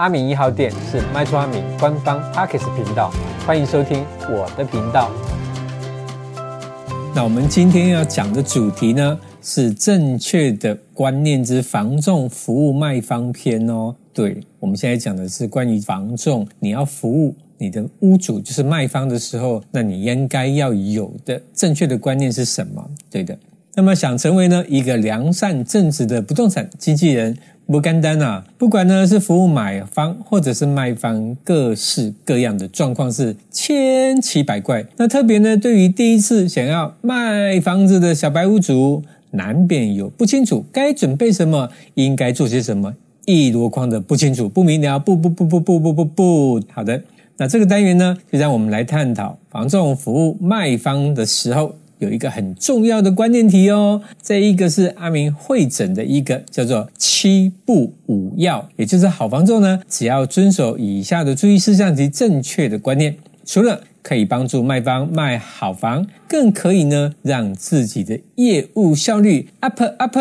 阿明一号店是卖厝阿明官方 Podcast 频道，欢迎收听我的频道。那我们今天要讲的主题呢，是正确的观念之房仲服务卖方篇哦。对，我们现在讲的是关于房仲，你要服务你的屋主，就是卖方的时候，那你应该要有的正确的观念是什么？对的。那么想成为呢一个良善正直的不动产经纪人。不干单啊！不管呢是服务买方或者是卖方，各式各样的状况是千奇百怪。那特别呢，对于第一次想要卖房子的小白屋主，难免有不清楚该准备什么，应该做些什么，一箩筐的不清楚、不明了。不不不不不不不不，好的。那这个单元呢，就让我们来探讨房仲服务卖方的时候。有一个很重要的关键题哦，这一个是阿明会诊的一个叫做七步五要，也就是好房仲呢，只要遵守以下的注意事项及正确的观念，除了可以帮助卖方卖好房，更可以呢让自己的业务效率 up up。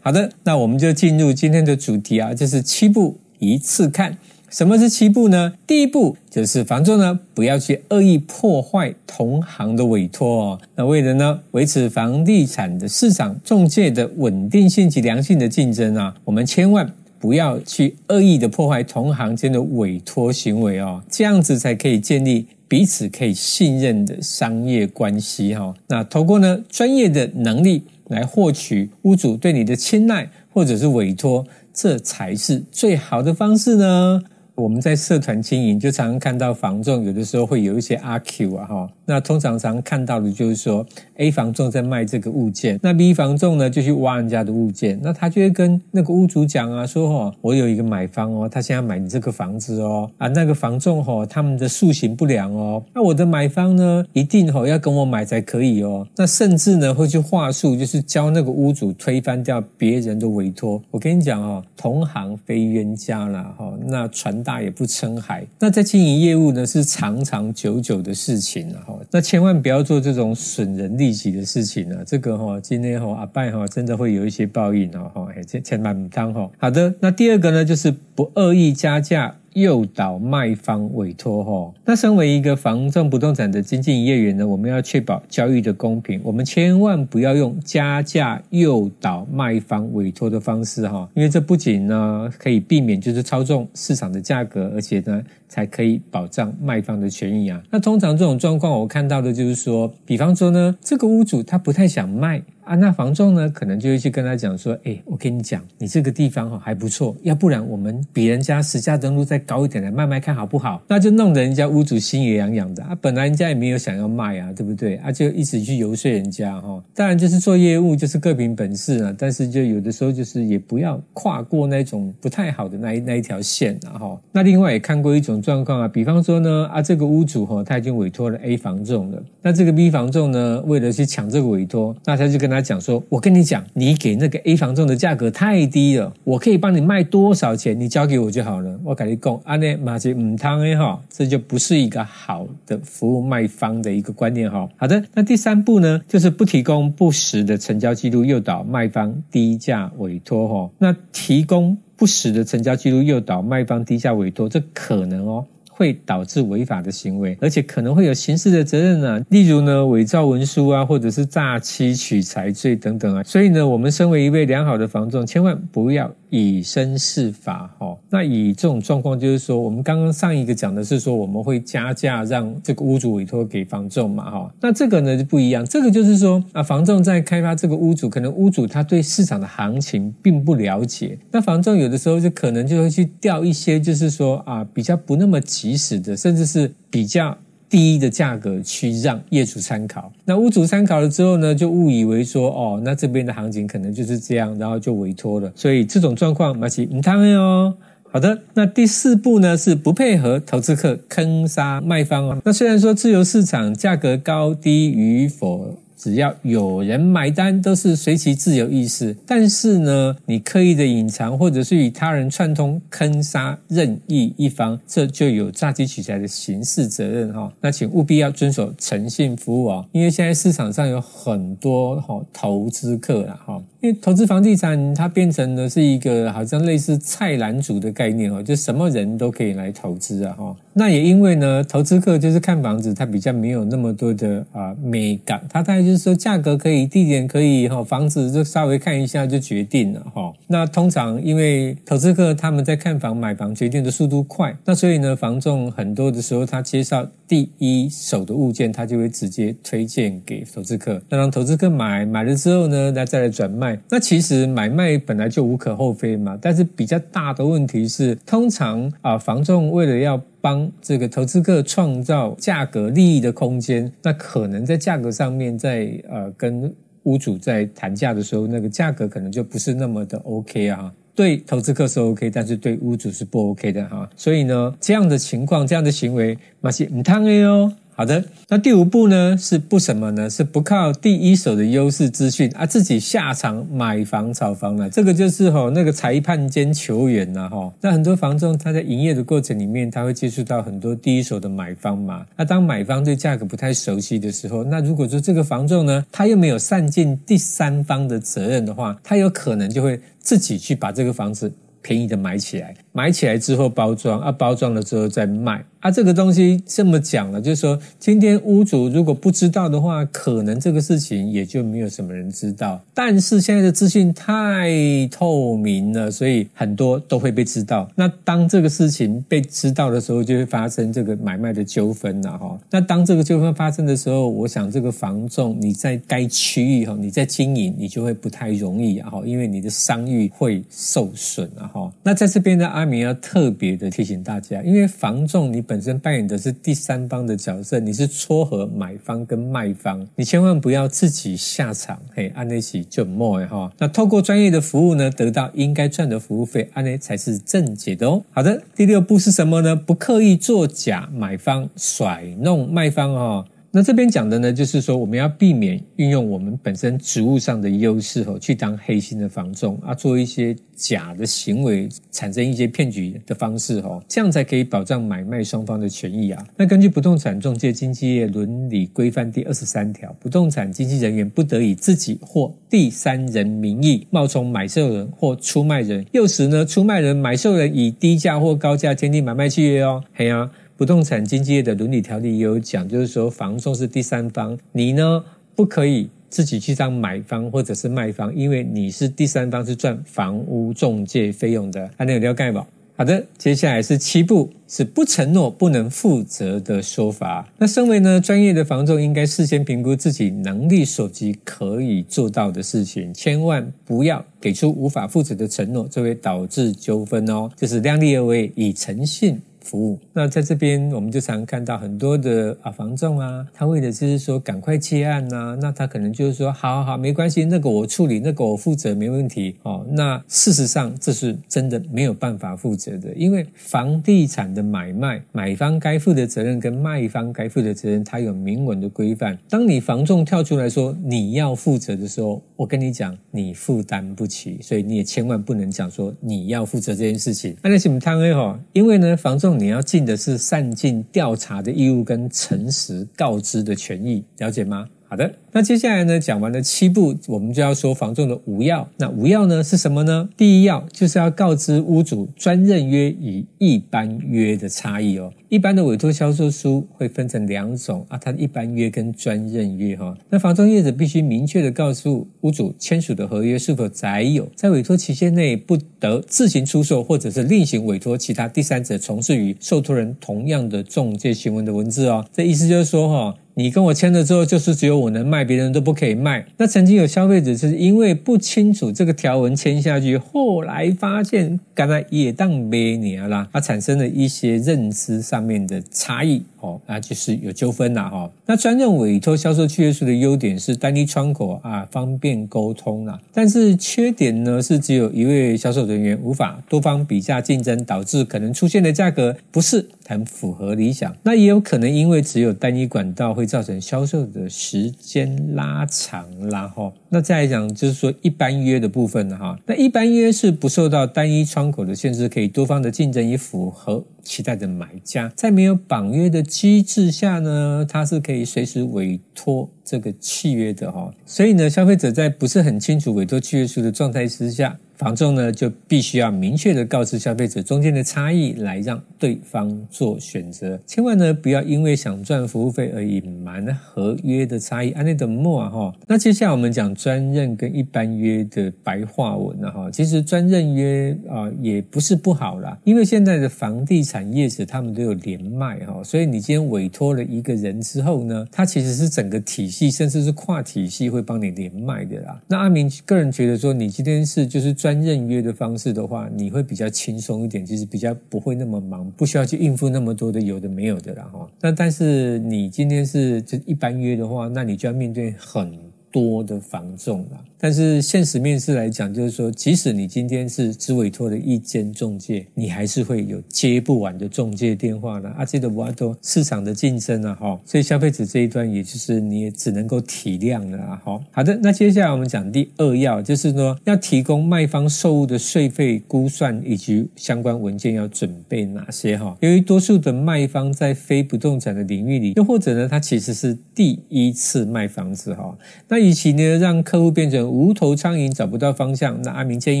好的，那我们就进入今天的主题啊，就是七步一次看。什么是七步呢？第一步就是房仲呢，不要去恶意破坏同行的委托。那为了呢维持房地产的市场中介的稳定性及良性的竞争啊，我们千万不要去恶意的破坏同行间的委托行为哦，这样子才可以建立彼此可以信任的商业关系哈。那透过呢专业的能力来获取屋主对你的青睐或者是委托，这才是最好的方式呢。我们在社团经营，就常常看到房仲有的时候会有一些阿 Q 啊，哈。那通常常看到的就是说，A 房仲在卖这个物件，那 B 房仲呢就去挖人家的物件，那他就会跟那个屋主讲啊，说哦，我有一个买方哦，他现在买你这个房子哦，啊，那个房仲哦，他们的素行不良哦，那我的买方呢，一定哦要跟我买才可以哦。那甚至呢会去话术，就是教那个屋主推翻掉别人的委托。我跟你讲哦，同行非冤家啦，哈，那传达。大也不称海，那在经营业务呢是长长久久的事情了哈，那千万不要做这种损人利己的事情啊！这个哈，今天哈阿拜哈真的会有一些报应哦哈，千千万不当哈。好的，那第二个呢就是不恶意加价。诱导卖方委托哈，那身为一个房仲不动产的经纪营业员呢，我们要确保交易的公平，我们千万不要用加价诱导卖方委托的方式哈，因为这不仅呢可以避免就是操纵市场的价格，而且呢才可以保障卖方的权益啊。那通常这种状况我看到的就是说，比方说呢，这个屋主他不太想卖。啊，那房仲呢，可能就会去跟他讲说，哎，我跟你讲，你这个地方哈还不错，要不然我们比人家实价登录再高一点来卖卖看好不好？那就弄得人家屋主心也痒痒的啊，本来人家也没有想要卖啊，对不对？啊，就一直去游说人家哈。当然就是做业务就是各凭本事啊，但是就有的时候就是也不要跨过那种不太好的那一那一条线啊哈。那另外也看过一种状况啊，比方说呢，啊这个屋主哈他已经委托了 A 房仲了，那这个 B 房仲呢为了去抢这个委托，那他就跟他讲说，我跟你讲，你给那个 A 房仲的价格太低了，我可以帮你卖多少钱，你交给我就好了。我跟你讲，安内马吉唔汤哎哈，这就不是一个好的服务卖方的一个观念哈。好的，那第三步呢，就是不提供不实的成交记录，诱导卖方低价委托哈。那提供不实的成交记录，诱导卖方低价委托，这可能哦。会导致违法的行为，而且可能会有刑事的责任呢、啊。例如呢，伪造文书啊，或者是诈欺取财罪等等啊。所以呢，我们身为一位良好的房仲，千万不要。以身试法，哈，那以这种状况，就是说，我们刚刚上一个讲的是说，我们会加价让这个屋主委托给房仲嘛，哈，那这个呢就不一样，这个就是说啊，房仲在开发这个屋主，可能屋主他对市场的行情并不了解，那房仲有的时候就可能就会去调一些，就是说啊，比较不那么及时的，甚至是比较。低的价格去让业主参考，那屋主参考了之后呢，就误以为说哦，那这边的行情可能就是这样，然后就委托了。所以这种状况嘛是唔通的哦。好的，那第四步呢是不配合投资客坑杀卖方哦。那虽然说自由市场价格高低与否。只要有人买单，都是随其自由意思。但是呢，你刻意的隐藏，或者是与他人串通坑杀任意一方，这就有诈欺取财的刑事责任哈。那请务必要遵守诚信服务啊，因为现在市场上有很多哈投资客了哈。因为投资房地产它变成的是一个好像类似菜篮族的概念哦，就什么人都可以来投资啊哈。那也因为呢，投资客就是看房子，他比较没有那么多的啊美感，他大概就是说价格可以，地点可以哈，房子就稍微看一下就决定了哈。那通常因为投资客他们在看房买房决定的速度快，那所以呢，房仲很多的时候他介绍第一手的物件，他就会直接推荐给投资客，那让投资客买，买了之后呢，那再来转卖。那其实买卖本来就无可厚非嘛，但是比较大的问题是，通常啊房仲为了要帮这个投资客创造价格利益的空间，那可能在价格上面在，呃跟屋主在谈价的时候，那个价格可能就不是那么的 OK 啊。对投资客是 OK，但是对屋主是不 OK 的哈。所以呢，这样的情况，这样的行为，那是唔通的哦。好的，那第五步呢是不什么呢？是不靠第一手的优势资讯啊，自己下场买房炒房了。这个就是吼那个裁判兼球员呐哈。那很多房仲他在营业的过程里面，他会接触到很多第一手的买方嘛。那当买方对价格不太熟悉的时候，那如果说这个房仲呢，他又没有善尽第三方的责任的话，他有可能就会自己去把这个房子便宜的买起来，买起来之后包装啊，包装了之后再卖。啊，这个东西这么讲了，就是说，今天屋主如果不知道的话，可能这个事情也就没有什么人知道。但是现在的资讯太透明了，所以很多都会被知道。那当这个事情被知道的时候，就会发生这个买卖的纠纷了哈。那当这个纠纷发生的时候，我想这个房仲你在该区域哈，你在经营，你就会不太容易哈，因为你的商誉会受损了哈。那在这边呢，阿明要特别的提醒大家，因为房仲你。本身扮演的是第三方的角色，你是撮合买方跟卖方，你千万不要自己下场，嘿，安内起就莫哈。那透过专业的服务呢，得到应该赚的服务费，安内才是正解的哦。好的，第六步是什么呢？不刻意作假买方，甩弄卖方哦。那这边讲的呢，就是说我们要避免运用我们本身职务上的优势哦，去当黑心的房仲啊，做一些假的行为，产生一些骗局的方式哦，这样才可以保障买卖双方的权益啊。那根据《不动产中介经纪业伦理规范》第二十三条，不动产经纪人员不得以自己或第三人名义冒充买受人或出卖人，诱使呢出卖人、买受人以低价或高价签订买卖契约哦。嘿啊。不动产经纪业的伦理条例也有讲，就是说房仲是第三方，你呢不可以自己去当买方或者是卖方，因为你是第三方，是赚房屋中介费用的。还能有了解吗？好的，接下来是七步，是不承诺不能负责的说法。那身为呢专业的房仲，应该事先评估自己能力所及可以做到的事情，千万不要给出无法负责的承诺，这会导致纠纷哦。就是量力而为，以诚信。服务。那在这边，我们就常看到很多的啊房仲啊，他为的就是说赶快接案呐、那他可能就是说，好好好，没关系，那个我处理，那个我负责，没问题。哦，那事实上这是真的没有办法负责的，因为房地产的买卖，买方该负的责任跟卖方该负的责任，它有明文的规范。当你房仲跳出来说你要负责的时候，我跟你讲，你负担不起，所以你也千万不能讲说你要负责这件事情。那什么汤哎哈，因为呢，房仲。你要尽的是善尽调查的义务跟诚实告知的权益，了解吗？好的，那接下来呢，讲完了七步，我们就要说房仲的五要。那五要呢是什么呢？第一要就是要告知屋主专任约与一般约的差异哦。一般的委托销售书会分成两种啊，它的一般约跟专任约哈。那房仲业者必须明确的告诉屋主签署的合约是否载有在委托期限内不得自行出售或者是另行委托其他第三者从事与受托人同样的中介行为的文字哦。这意思就是说哈。你跟我签了之后，就是只有我能卖，别人都不可以卖。那曾经有消费者是因为不清楚这个条文签下去，后来发现刚才也当没年了，它产生了一些认知上面的差异。哦，那就是有纠纷啦，哈。那专任委托销售契约书的优点是单一窗口啊，方便沟通啦。但是缺点呢，是只有一位销售人员，无法多方比价竞争，导致可能出现的价格不是很符合理想。那也有可能因为只有单一管道，会造成销售的时间拉长然后。那再来讲就是说一般约的部分哈。那一般约是不受到单一窗口的限制，可以多方的竞争，以符合期待的买家。在没有绑约的机制下呢，它是可以随时委托这个契约的哈。所以呢，消费者在不是很清楚委托契约书的状态之下。房仲呢，就必须要明确的告知消费者中间的差异，来让对方做选择。千万呢，不要因为想赚服务费而隐瞒合约的差异。安内的莫啊哈。那接下来我们讲专任跟一般约的白话文了哈。其实专任约啊也不是不好啦，因为现在的房地产产业者他们都有连麦哈，所以你今天委托了一个人之后呢，他其实是整个体系甚至是跨体系会帮你连麦的啦。那阿明个人觉得说，你今天是就是专任约的方式的话，你会比较轻松一点，其实比较不会那么忙，不需要去应付那么多的有的没有的啦哈。那但是你今天是就一般约的话，那你就要面对很多的房仲了。但是现实面试来讲，就是说，即使你今天是只委托了一间中介，你还是会有接不完的中介电话呢。啊，这个挖多市场的竞争啊，哈，所以消费者这一端，也就是你也只能够体谅了啊，哈。好的，那接下来我们讲第二要，就是说要提供卖方售物的税费估算以及相关文件要准备哪些哈。由于多数的卖方在非不动产的领域里，又或者呢，他其实是第一次卖房子哈，那与其呢让客户变成无头苍蝇找不到方向，那阿明建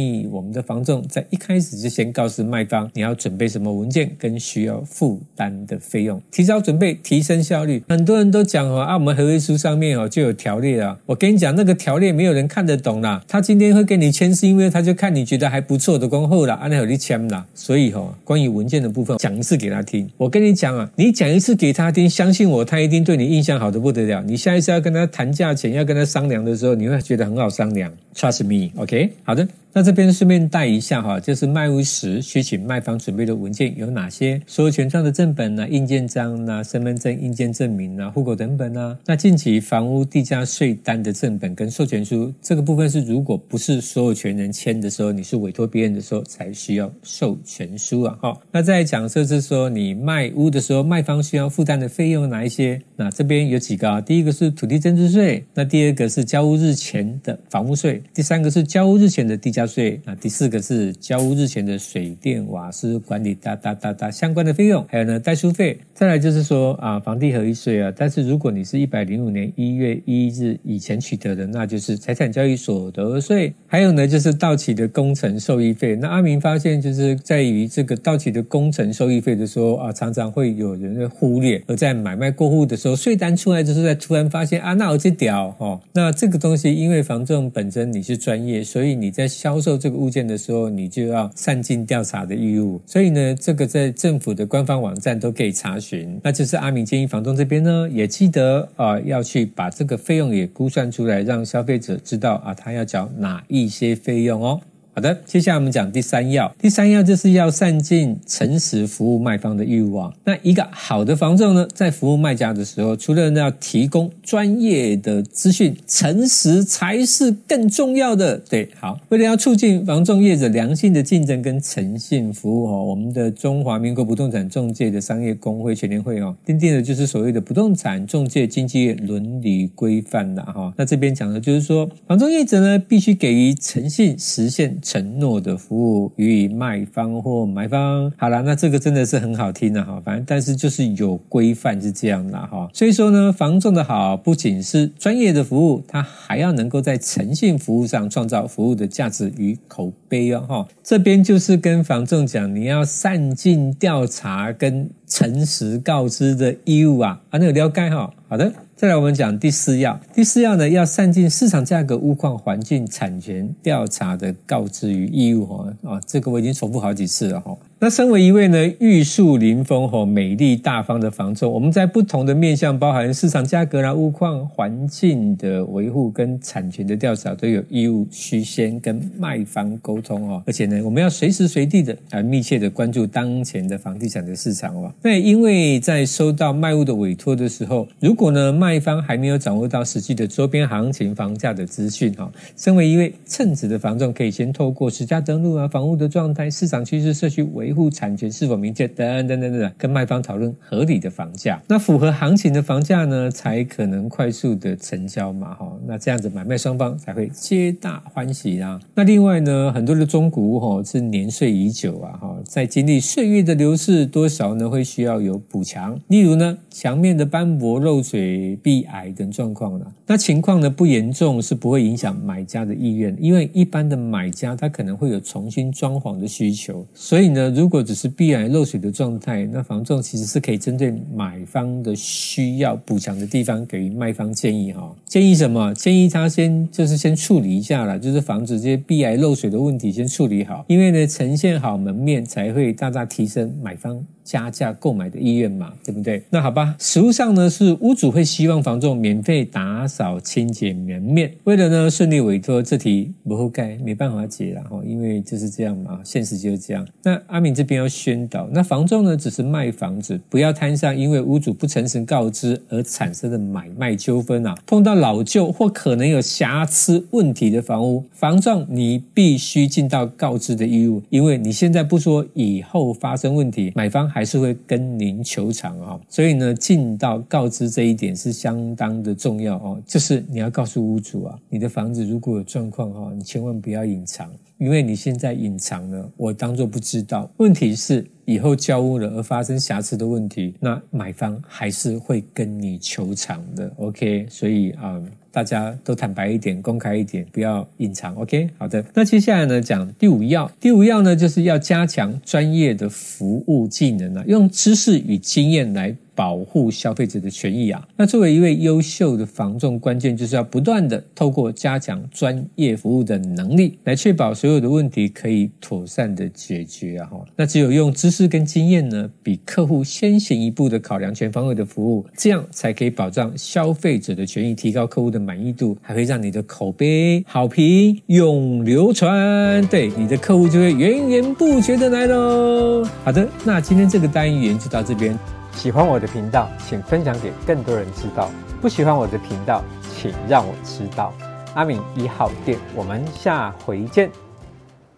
议我们的房仲在一开始就先告诉卖方你要准备什么文件跟需要负担的费用，提早准备提升效率。很多人都讲哦，啊，我们合约书上面哦就有条例啊，我跟你讲那个条例没有人看得懂啦。他今天会给你签，是因为他就看你觉得还不错的工后了，啊，那有你签啦。所以哈，关于文件的部分讲一次给他听。我跟你讲啊，你讲一次给他听，相信我，他一定对你印象好的不得了。你下一次要跟他谈价钱，要跟他商量的时候，你会觉得很好商量。Trust me，OK，好的。那这边顺便带一下哈，就是卖屋时需请卖方准备的文件有哪些？所有权状的正本啊、印鉴章啊、身份证印鉴证明啊、户口等本啊。那近期房屋地价税单的正本跟授权书，这个部分是如果不是所有权人签的时候，你是委托别人的时候才需要授权书啊。好，那再讲设是说你卖屋的时候，卖方需要负担的费用哪一些？那这边有几个啊？第一个是土地增值税，那第二个是交屋日前的房屋税，第三个是交屋日前的地价税，啊第四个是交屋日前的水电瓦斯管理哒哒哒哒相关的费用，还有呢代书费。再来就是说啊，房地合一税啊，但是如果你是一百零五年一月一日以前取得的，那就是财产交易所得税。还有呢就是到期的工程受益费。那阿明发现就是在于这个到期的工程受益费的时候啊，常常会有人会忽略，而在买卖过户的时候，税单出来就是，在突然发现啊，那我这屌哦，那这个东西因为房仲本身你是专业，所以你在销售这个物件的时候，你就要善尽调查的义务。所以呢，这个在政府的官方网站都可以查询。那就是阿明建议房东这边呢，也记得啊，要去把这个费用也估算出来，让消费者知道啊，他要缴哪一些费用哦。好的，接下来我们讲第三要。第三要就是要善尽诚实服务卖方的欲望。那一个好的房仲呢，在服务卖家的时候，除了要提供专业的资讯，诚实才是更重要的。对，好，为了要促进房仲业者良性的竞争跟诚信服务哦，我们的中华民国不动产中介的商业公会全联会哦，订定的就是所谓的不动产中介经纪业伦理规范的哈。那这边讲的就是说，房仲业者呢，必须给予诚信实现。承诺的服务予以卖方或买方，好了，那这个真的是很好听的哈。反正但是就是有规范是这样的哈。所以说呢，房仲的好不仅是专业的服务，它还要能够在诚信服务上创造服务的价值与口碑哦哈。这边就是跟房仲讲，你要善尽调查跟诚实告知的义务啊，啊，那个了解哈。好的。再来，我们讲第四要。第四要呢，要善尽市场价格、物况环境、产权调查的告知与义务哈啊，这个我已经重复好几次了哈。那身为一位呢玉树临风吼美丽大方的房仲，我们在不同的面向，包含市场价格啦、屋况环境的维护跟产权的调查，都有义务须先跟卖方沟通哦。而且呢，我们要随时随地的啊密切的关注当前的房地产的市场哦。那因为在收到卖物的委托的时候，如果呢卖方还没有掌握到实际的周边行情房价的资讯哈，身为一位称职的房仲，可以先透过实价登录啊、房屋的状态、市场趋势、社区维维护产权是否明确等等等等，跟卖方讨论合理的房价。那符合行情的房价呢，才可能快速的成交嘛，哈。那这样子买卖双方才会皆大欢喜啦。那另外呢，很多的中古屋哈是年岁已久啊，哈，在经历岁月的流逝，多少呢会需要有补强，例如呢墙面的斑驳、漏水、壁癌等状况呢。那情况呢不严重，是不会影响买家的意愿，因为一般的买家他可能会有重新装潢的需求，所以呢，如如果只是壁癌漏水的状态，那房仲其实是可以针对买方的需要补强的地方给予卖方建议哈。建议什么？建议他先就是先处理一下啦，就是防止这些壁癌漏水的问题先处理好，因为呢呈现好门面才会大大提升买方加价购买的意愿嘛，对不对？那好吧，实务上呢是屋主会希望房仲免费打扫清洁门面，为了呢顺利委托，这题不后盖没办法解了哈，因为就是这样嘛，现实就是这样。那阿明这边要宣导，那房仲呢只是卖房子，不要摊上因为屋主不诚实告知而产生的买卖纠纷啊。碰到老旧或可能有瑕疵问题的房屋，房仲你必须尽到告知的义务，因为你现在不说，以后发生问题，买方。还是会跟您求偿啊，所以呢，尽到告知这一点是相当的重要哦。就是你要告诉屋主啊，你的房子如果有状况哈，你千万不要隐藏，因为你现在隐藏了，我当做不知道。问题是以后交屋了而发生瑕疵的问题，那买方还是会跟你求偿的。OK，所以啊。大家都坦白一点，公开一点，不要隐藏。OK，好的。那接下来呢，讲第五要，第五要呢，就是要加强专业的服务技能啊，用知识与经验来。保护消费者的权益啊！那作为一位优秀的房仲，关键就是要不断的透过加强专业服务的能力，来确保所有的问题可以妥善的解决啊！哈，那只有用知识跟经验呢，比客户先行一步的考量全方位的服务，这样才可以保障消费者的权益，提高客户的满意度，还会让你的口碑好评永流传，对你的客户就会源源不绝的来喽。好的，那今天这个单元就到这边。喜欢我的频道，请分享给更多人知道。不喜欢我的频道，请让我知道。阿敏一号店，我们下回见。